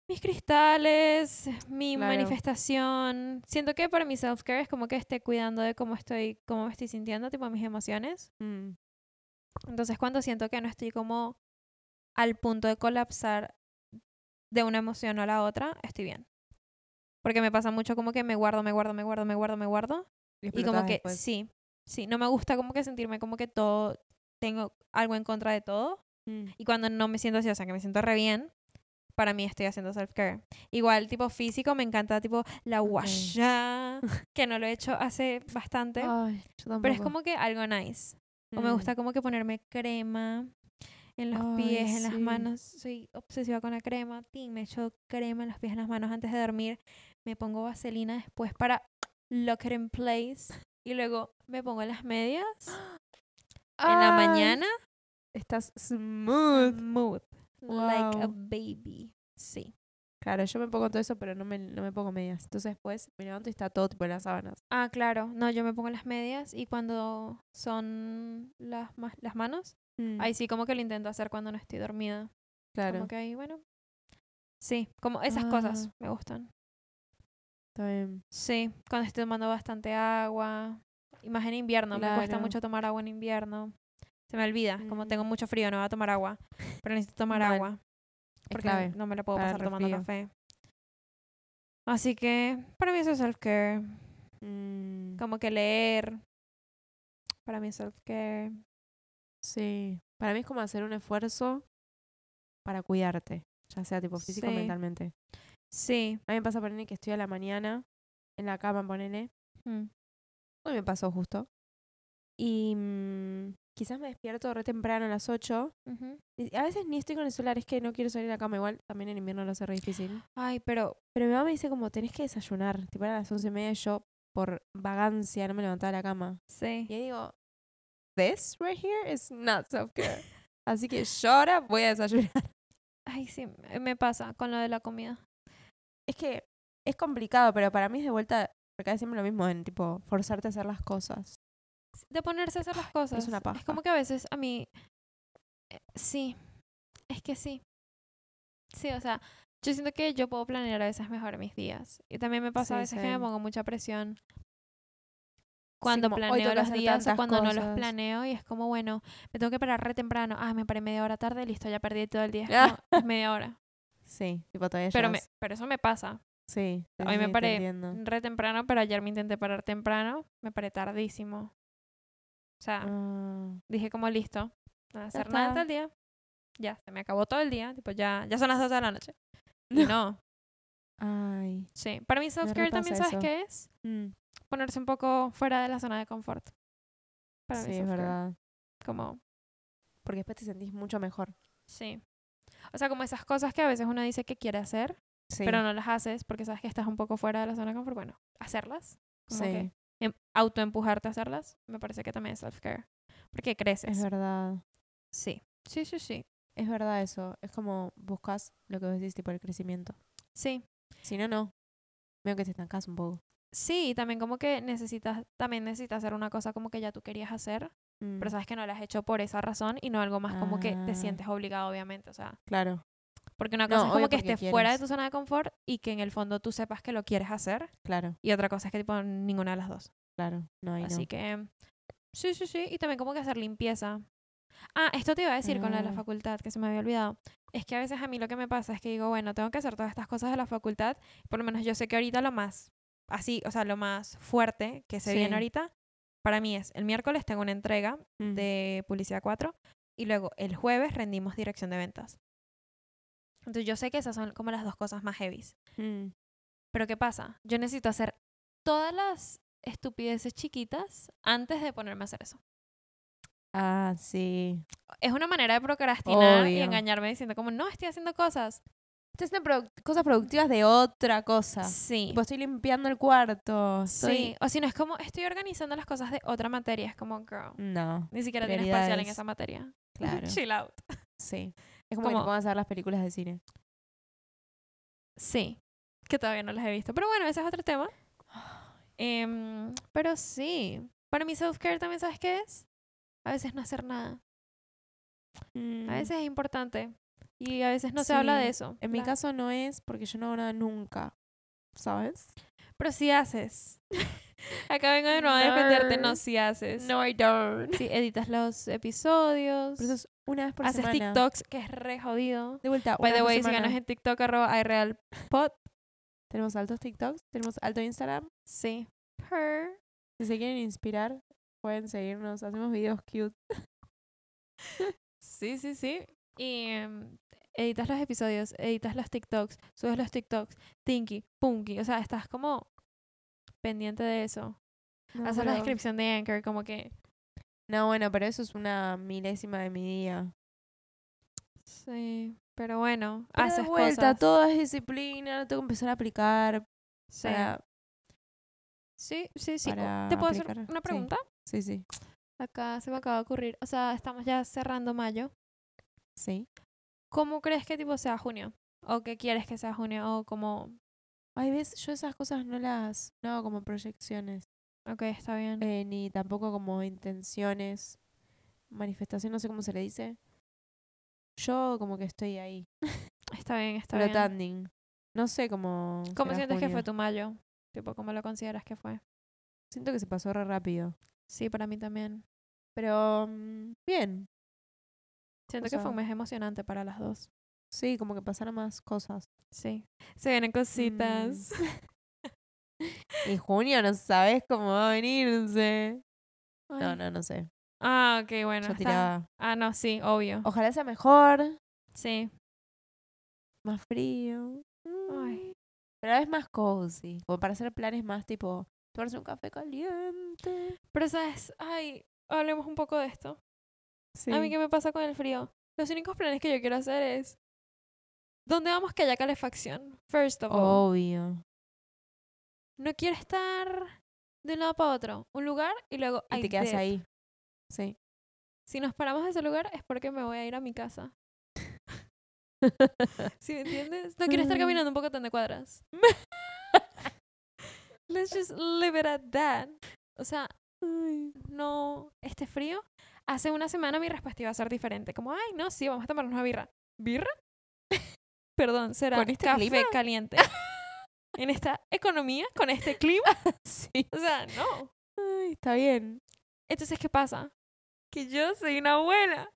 Mis cristales, mi Claro. manifestación. Siento que para mí self-care es como que esté cuidando de cómo estoy, cómo me estoy sintiendo, tipo mis emociones. Mm, Entonces, cuando siento que no estoy como al punto de colapsar de una emoción a la otra, estoy bien. Porque me pasa mucho como que me guardo, me guardo, me guardo, me guardo, me guardo. Y como explotás que después. sí, sí, no me gusta como que sentirme como que todo, tengo algo en contra de todo. Mm, Y cuando no me siento así, o sea, que me siento re bien, para mí estoy haciendo self-care. Igual, tipo físico, me encanta tipo la Ok. guaya, que no lo he hecho hace bastante. Ay, yo pero es como que algo nice. O me Mm, gusta como que ponerme crema en los Ay, pies, en las manos. Soy obsesiva con la crema. Tin, me echo crema en los pies, en las manos antes de dormir. Me pongo vaselina después para lock it in place. Y luego me pongo las medias en la mañana. Estás smooth. Smooth. Like a Wow. baby. Sí. Claro, yo me pongo todo eso, pero no me, no me pongo medias. Entonces después me levanto y está todo tipo en las sábanas. Ah, claro. No, yo me pongo las medias y cuando son las, ma- las manos, Mm, ahí sí como que lo intento hacer cuando no estoy dormida. claro, Como que ahí, bueno. Sí, como esas cosas Ah. me gustan. Está bien. Sí, cuando estoy tomando bastante agua. Y más en invierno, me cuesta mucho tomar agua en invierno. Se me olvida, como tengo Mm. mucho frío, no voy a tomar agua. Pero necesito tomar Mal. agua. Porque no me la puedo pasar tomando café. Así que para mí eso es self-care. Mm, Como que leer. Para mí es self-care. sí. Para mí es como hacer un esfuerzo para cuidarte. Ya sea tipo físico o mentalmente. Sí. A mí me pasa poner que estoy a la mañana en la cama, ponele. Mm. Hoy me pasó justo. Y mm, quizás me despierto re temprano a las 8. Ujú. Y a veces ni estoy con el solar, es que no quiero salir de la cama. Igual también en invierno lo hace re difícil. Ay, pero Pero mi mamá me dice como, tenés que desayunar. Tipo, eran las once y media yo, por vagancia, no me levantaba de la cama. sí. Y ahí digo, this right here is not self-care. Así que yo ahora voy a desayunar. Ay, sí, me pasa con lo de la comida. Es que es complicado, pero para mí es de vuelta, recae siempre lo mismo en, tipo, forzarte a hacer las cosas. De ponerse a hacer las cosas. una Es paja. como que a veces a mí. eh, sí. Es que sí. Sí, o sea, yo siento que yo puedo planear a veces mejor mis días. Y también me pasa a Sí, veces que me pongo mucha presión cuando planeo los días o cuando no los cosas. planeo y es como, bueno, me tengo que parar re temprano. Ah, me paré media hora tarde, listo, ya perdí todo el día. Ah. Es media hora. Sí, tipo, todavía Pero, me, pero eso me pasa. Sí, hoy sí, me paré. Re temprano, pero ayer me intenté parar temprano. Me paré tardísimo. O sea, Ah, dije como listo. No voy a hacer nada todo el día. Ya, se me acabó todo el día. Tipo, ya, ya son las 12 de la noche. Y no. ay. Sí. Para mí self-care también, ¿sabes eso. qué es? Mm, Ponerse un poco fuera de la zona de confort. Para mí sí, es self-care. verdad. Como, Porque después te sentís mucho mejor. sí. O sea, como esas cosas que a veces uno dice que quiere hacer, Sí. pero no las haces porque sabes que estás un poco fuera de la zona de confort. Bueno, hacerlas. Como sí, que em- autoempujarte a hacerlas, me parece que también es self-care. Porque creces. es verdad. Sí. Sí, sí, sí. Es verdad eso. Es como buscas lo que vos decís, tipo el crecimiento. Sí. Si no, no. Veo que te estancas un poco. Sí, y también como que necesitas, también necesitas hacer una cosa como que ya tú querías hacer, Mm, pero sabes que no la has hecho por esa razón y no algo más como que te Ah. sientes obligado, obviamente. O sea, Claro, porque una No, cosa es como que estés fuera de tu zona de confort y que en el fondo tú sepas que lo quieres hacer, claro, y otra cosa es que tipo ninguna de las dos. claro. No, ahí Así no. que, sí, sí, sí, y también como que hacer limpieza. Ah, esto te iba a decir con lo de la Ah. facultad, que se me había olvidado. Es que a veces a mí lo que me pasa es que digo, bueno, tengo que hacer todas estas cosas de la facultad. Por lo menos yo sé que ahorita lo más, así, o sea, lo más fuerte que se viene Sí. ahorita, para mí es el miércoles tengo una entrega de Publicidad 4 y luego el jueves rendimos dirección de ventas. Entonces yo sé que esas son como las dos cosas más heavies. mm, Pero ¿qué pasa? Yo necesito hacer todas las estupideces chiquitas antes de ponerme a hacer eso. Ah, sí. Es una manera de procrastinar y engañarme diciendo como, no, estoy haciendo cosas. Estoy haciendo produ- cosas productivas de otra cosa. Sí. Tipo, estoy limpiando el cuarto. Estoy... Sí. O si no, es como, estoy organizando las cosas de otra materia. Es como, girl, No, ni siquiera tienes parcial en esa materia. claro. Chill out. sí. Es como, que te pongas a ver las películas de cine. Sí. Que todavía no las he visto. Pero bueno, ese es otro tema. Em, pero sí. Para mí self-care también, ¿sabes qué es? a veces no hacer nada. Mm, A veces es importante. Y a veces no se habla de Sí, eso. En mi caso no es porque yo no hago nada nunca. ¿Sabes? Pero si haces. Acá vengo de nuevo a defenderte. No, si haces. No, I don't. Si editas los episodios. Pero eso es una vez por haces semana. TikToks, que es re jodido. De vuelta, By the way, síganos en TikTok, arroba iRealPod. Tenemos altos TikToks, tenemos alto Instagram. Sí. Per. Si se quieren inspirar, pueden seguirnos. Hacemos videos cute. Sí, sí, sí. Y em, editas los episodios, editas los TikToks, subes los TikToks, Tinky, Punky. O sea, estás como pendiente de eso. No, Haces la descripción de Anchor, como que. No, bueno, pero eso es una milésima de mi día. Sí. Pero bueno, Pero de haces vuelta, cosas. todo es disciplina, lo tengo que empezar a aplicar. Sí. para- sí, sí, sí. para ¿Te puedo hacer una sí. pregunta? Sí, sí, Acá se me acaba de ocurrir. O sea, estamos ya cerrando mayo. sí. ¿Cómo crees que tipo sea junio? ¿O qué quieres que sea junio? ¿O como... Ay, ves, yo esas cosas no las, no hago como proyecciones, Ok, está bien. eh, ni tampoco como intenciones, manifestación, no sé cómo se le dice. Yo como que estoy ahí, Está bien, está bien. flotanding. No sé cómo. ¿Cómo sientes que fue tu mayo? Tipo, ¿cómo lo consideras que fue? Siento que se pasó re rápido. Sí, para mí también. Pero mm, bien. Siento O que fue un mes emocionante para las dos. Sí, como que pasaron más cosas. Sí. Se vienen cositas. Y junio no sabes cómo va a venirse. No, Ay. no, no sé. Ah, ok, bueno. Yo está- tiraba. Ah, no, sí, obvio. Ojalá sea mejor, Sí. más frío. Ay. Mm, Pero vez más cozy. Como para hacer planes más tipo tomarse un café caliente. Pero, ¿sabes? Ay, hablemos un poco de esto. Sí. A mí, ¿qué me pasa con el frío? Los únicos planes que yo quiero hacer es... ¿Dónde vamos que haya calefacción? First of all. Obvio. No quiero estar de un lado para otro. Un lugar y luego... Y te quedas ahí. Sí. Si nos paramos de ese lugar es porque me voy a ir a mi casa. ¿Sí me entiendes? No quiero estar caminando un poco tan de cuadras. Let's just leave it at that. O sea, no, este frío. Hace una semana mi respuesta iba a ser diferente. Como, ay, no, sí, vamos a tomarnos una birra. ¿Birra? Perdón, será ¿Con este café clima? caliente. en esta economía, con este clima. Sí. O sea, no. Ay, está bien. Entonces, ¿qué pasa? Que yo soy una abuela.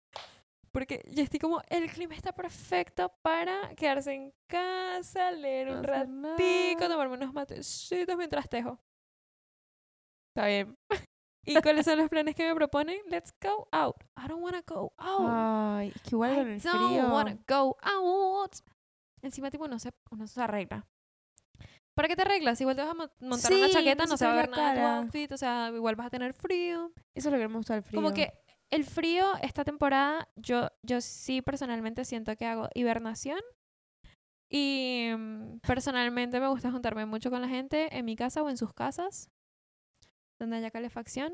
Porque yo estoy como, el clima está perfecto para quedarse en casa, leer No un ratico, nada. tomarme unos matecitos mientras tejo. Está bien. ¿Y cuáles son los planes que me proponen? Let's go out. I don't wanna go out. Ay, es que igual con I el don't frío. wanna go out. Encima, tipo, uno se, uno se arregla. ¿Para qué te arreglas? Igual te vas a mo- montar una Sí, chaqueta, no no se va a ver nada de tu cara. outfit, o sea, igual vas a tener frío. Eso es lo que me gusta del frío. Como que el frío, esta temporada, yo, yo sí personalmente siento que hago hibernación. Y mm, personalmente me gusta juntarme mucho con la gente en mi casa o en sus casas, donde haya calefacción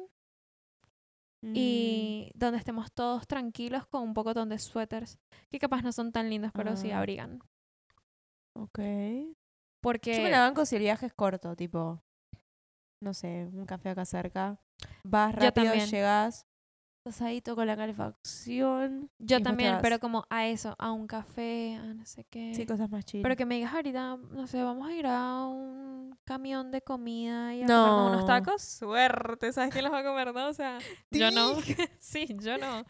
Mm, y donde estemos todos tranquilos con un poco de suéteres, que capaz no son tan lindos, pero sí Ah. abrigan. Ok. Yo Porque me la banco si el viaje es corto, tipo, no sé, un café acá cerca. Vas Yo rápido, llegas, todo con la calefacción. yo también, pero como a eso, a un café, a no sé qué. Sí, cosas más chill. Pero que me digas ahorita, no sé, vamos a ir a un camión de comida y a comernos unos No. tacos. Suerte, ¿sabes quién los va a comer, no? O sea, yo no. sí, yo no.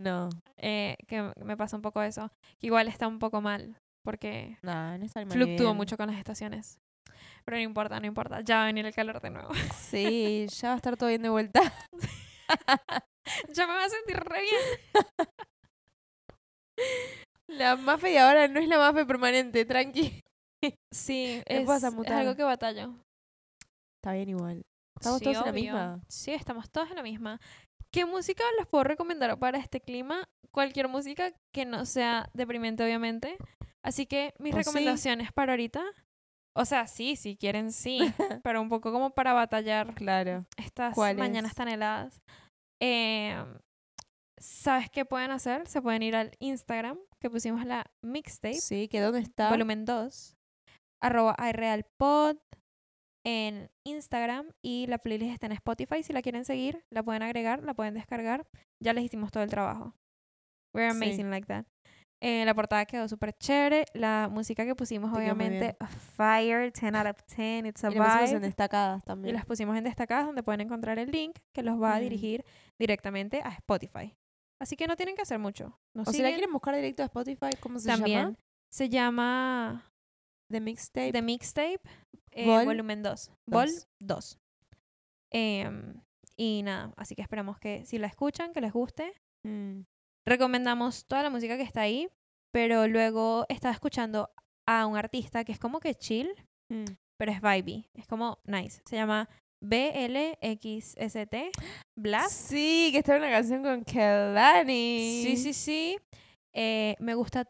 No, Eh, que me pasa un poco eso. Que igual está un poco mal, porque nada, no fluctúo mucho con las estaciones. Pero no importa, no importa. Ya va a venir el calor de nuevo. Sí, ya va a estar todo bien de vuelta. ya me va a sentir re bien. La mafe de ahora no es la mafe permanente, tranqui. Sí, es, es algo que batallo. Está bien igual. Estamos Sí, todos en la misma. Sí, estamos todos en la misma. ¿Qué música les puedo recomendar para este clima? Cualquier música que no sea deprimente, obviamente. Así que mis recomendaciones para ahorita. O sea, sí, si quieren, sí. pero un poco como para batallar Claro. estas mañanas tan heladas. Eh, ¿Sabes qué pueden hacer? Se pueden ir al Instagram, que pusimos la mixtape Sí, que dónde está. volumen 2, arroba iRealPod en Instagram y la playlist está en Spotify. Si la quieren seguir, la pueden agregar, la pueden descargar. ya les hicimos todo el trabajo. We're Sí. amazing like that. Eh, la portada quedó súper chévere. La música que pusimos, Te obviamente, fire, 10 out of 10, it's a Y lo pusimos en vibe. destacadas Y también. las pusimos en destacadas donde pueden encontrar el link que los va a Mm. dirigir directamente a Spotify. Así que no tienen que hacer mucho. Nos o si la quieren buscar directo a Spotify, ¿cómo se también. llama? Se llama The Mixtape. The Mixtape, eh, Vol volumen 2. Vol dos. 2. Em, y nada, así que esperamos que si la escuchan, que les guste. Mm. Recomendamos toda la música que está ahí, pero luego estaba escuchando a un artista que es como que chill, Mm. pero es vibey. Es como nice. Se llama BLXST, Blast. Sí, que está en una canción con Kelani. Sí, sí, sí. Eh, me gusta.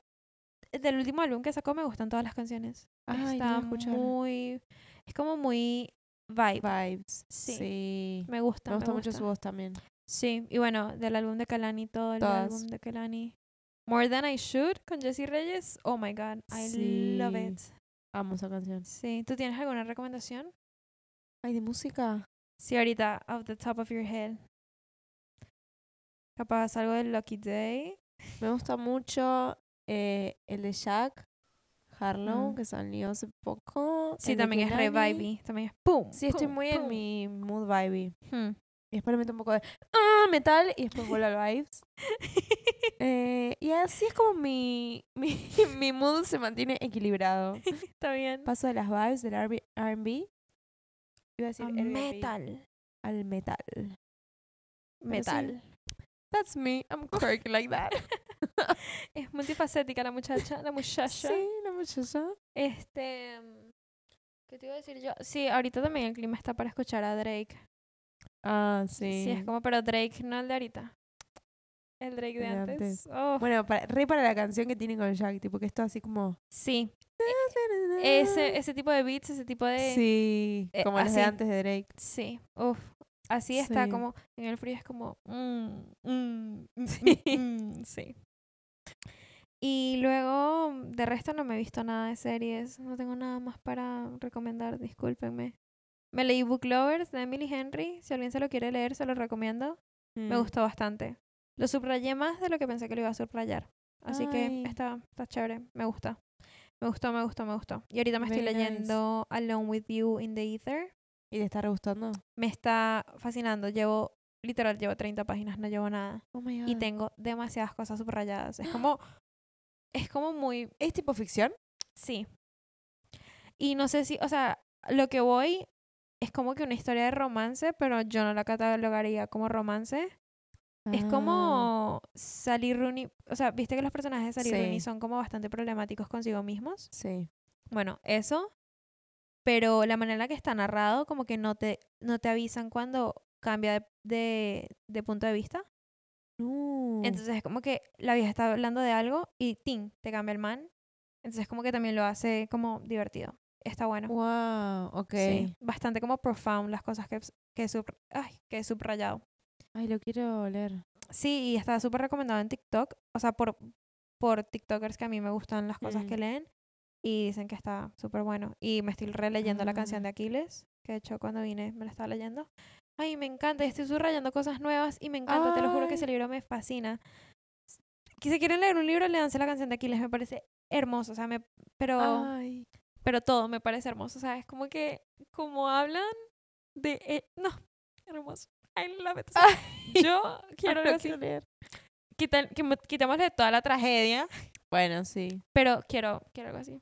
Del último álbum que sacó, me gustan todas las canciones. Ay, Está muy. Es como muy vibe. Vibes. Sí. Sí. Me gusta. Me gusta mucho su voz también. Sí, y bueno, del álbum de Kalani, todo el Todas. álbum de Kalani. More Than I Should con Jessie Reyes. Oh my god, I love it. Amo esa canción. Sí, ¿tú tienes alguna recomendación? Ay, de música. Sí, ahorita, off the top of your head. Capaz algo de Lucky Day. Me gusta mucho eh, el de Jack Harlow, Mm. que salió hace poco. Sí, el también es re vibey. También es pum. Sí, estoy pum, muy en mi mood vibey. Hmm. Y después le meto un poco de ah, metal y después vuelvo al vibes. Eh, y así es como mi, mi, mi mood se mantiene equilibrado. Está bien. Paso de las vibes del R&B. Iba a decir A R&B, metal. al metal. sí. Metal. That's me. I'm quirky like that. Es multifacética la muchacha, la muchacha. sí, la muchacha. Este. ¿Qué te iba a decir yo? Sí, ahorita también el clima está para escuchar a Drake. Ah, sí. Sí, es como, pero Drake no el de ahorita. El Drake de, El de antes. antes. Oh, Bueno, para, re para la canción que tiene con Jack, tipo que esto así como... sí, ese, ese tipo de beats, ese tipo de. Sí, eh, como los de antes de Drake. Sí, uf. Así está Sí. como en el frío es como mm, mm, mm, Sí. mm, mm, sí. Y luego de resto no me he visto nada de series, no tengo nada más para recomendar, discúlpenme. Me leí Book Lovers de Emily Henry, si alguien se lo quiere leer se lo recomiendo. Me Mm. gustó bastante. Lo subrayé más de lo que pensé que lo iba a subrayar. Así que Ay. está, está chévere, me gusta. Me gustó, me gustó, me gustó. Y ahorita me estoy nice. leyendo Alone with You in the Ether ¿Y te está re gustando? me está fascinando. Llevo, literal, llevo 30 páginas, no llevo nada. Oh my Y tengo demasiadas cosas subrayadas. Es como, es como muy, ¿Es tipo ficción? sí. Y no sé si, o sea, lo que voy es como que una historia de romance, pero yo no la catalogaría como romance. Es Ah, como Sally Rooney, o sea, viste que los personajes de Sally Rooney Sí. son como bastante problemáticos consigo mismos. Sí. Bueno, eso. Pero la manera en la que está narrado, como que no te, no te avisan cuando cambia de, de, de punto de vista. No. Entonces es como que la vieja está hablando de algo y ¡ting! te cambia el man. Entonces como que también lo hace como divertido. Está bueno. wow, ok. Sí, bastante como profound las cosas que, que, sub- ay, que he subrayado. Ay, lo quiero leer. Sí, y está súper recomendado en TikTok. O sea, por, por TikTokers que a mí me gustan las cosas que Mm. leen. Y dicen que está súper bueno. Y me estoy releyendo la canción Ah. de Aquiles, que de hecho cuando vine me la estaba leyendo. Ay, me encanta. y Estoy subrayando cosas nuevas y me encanta. Te lo juro que ese libro me fascina. Si se quieren leer un libro, léanse la canción de Aquiles. Me parece hermoso. O sea, me, pero, Ay. pero todo me parece hermoso. O sea, es como que, como hablan de... eh, no, hermoso. I love it. O sea, yo quiero algo así quitan, quitémosle toda la tragedia, Bueno, sí. pero quiero, quiero algo así.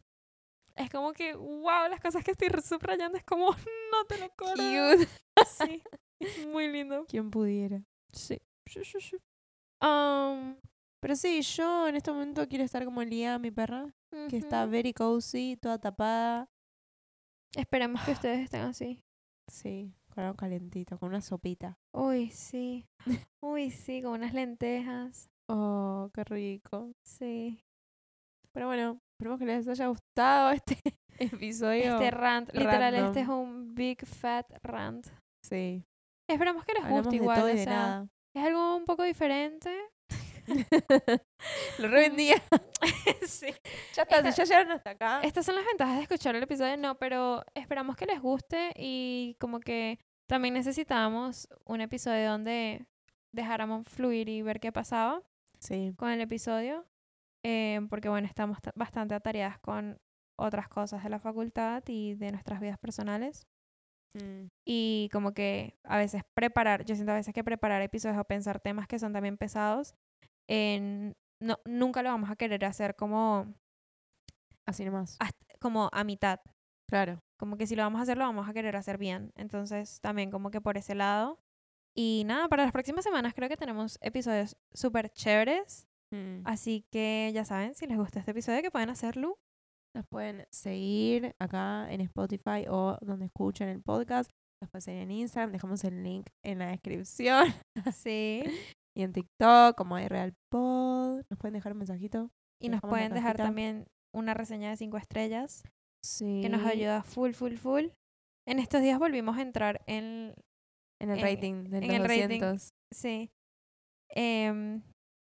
Es como que, wow, las cosas que estoy subrayando es como, no te lo. Cute. Sí, muy lindo. Quien pudiera. Sí. Um, Pero sí, yo en este momento quiero estar como Lía, mi perra, que está very cozy, toda tapada. Esperemos que ustedes estén así. Sí, con algo calentito, con una sopita. Uy, sí. Uy, sí, con unas lentejas. Oh, qué rico. Sí. Pero bueno, esperemos que les haya gustado este episodio. Este rant, literal, este es un big fat rant. Sí, Esperemos que les hablamos guste de igual. todo y o de sea, nada. Es algo un poco diferente. Lo revendía. sí. ya está, Esta- ya llegaron hasta acá. Estas son las ventajas de escuchar el episodio, no, pero esperamos que les guste y como que también necesitamos un episodio donde dejáramos fluir y ver qué pasaba Sí. con el episodio. eh, porque bueno, estamos ta- bastante atareadas con otras cosas de la facultad y de nuestras vidas personales. Mm, Y como que a veces preparar, yo siento a veces que preparar episodios o pensar temas que son también pesados, en, no, nunca lo vamos a querer hacer como, Así nomás. hasta- como a mitad. Claro. Como que si lo vamos a hacer, lo vamos a querer hacer bien. Entonces, también como que por ese lado. Y nada, para las próximas semanas creo que tenemos episodios súper chéveres. Mm. Así que ya saben, si les gusta este episodio, que pueden hacerlo. Nos pueden seguir acá en Spotify o donde escuchen el podcast. Nos pueden seguir en Instagram. Dejamos el link en la descripción. Sí. Y en TikTok, como iRealPod. Nos pueden dejar un mensajito. Y nos pueden dejar también una reseña de cinco estrellas, Sí. que nos ayuda full, full, full. En estos días volvimos a entrar en... En el en- rating de en los el rating. 200. Sí. Em,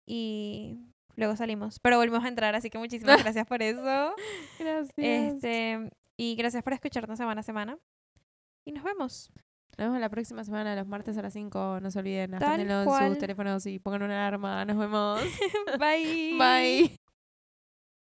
y luego salimos. Pero volvimos a entrar, así que muchísimas gracias por eso. Gracias. Este, y gracias por escucharnos semana a semana. Y nos vemos. Nos vemos la próxima semana, los martes a las 5. No se olviden, agéndenlo en sus teléfonos y pongan una alarma. Nos vemos. Bye. Bye.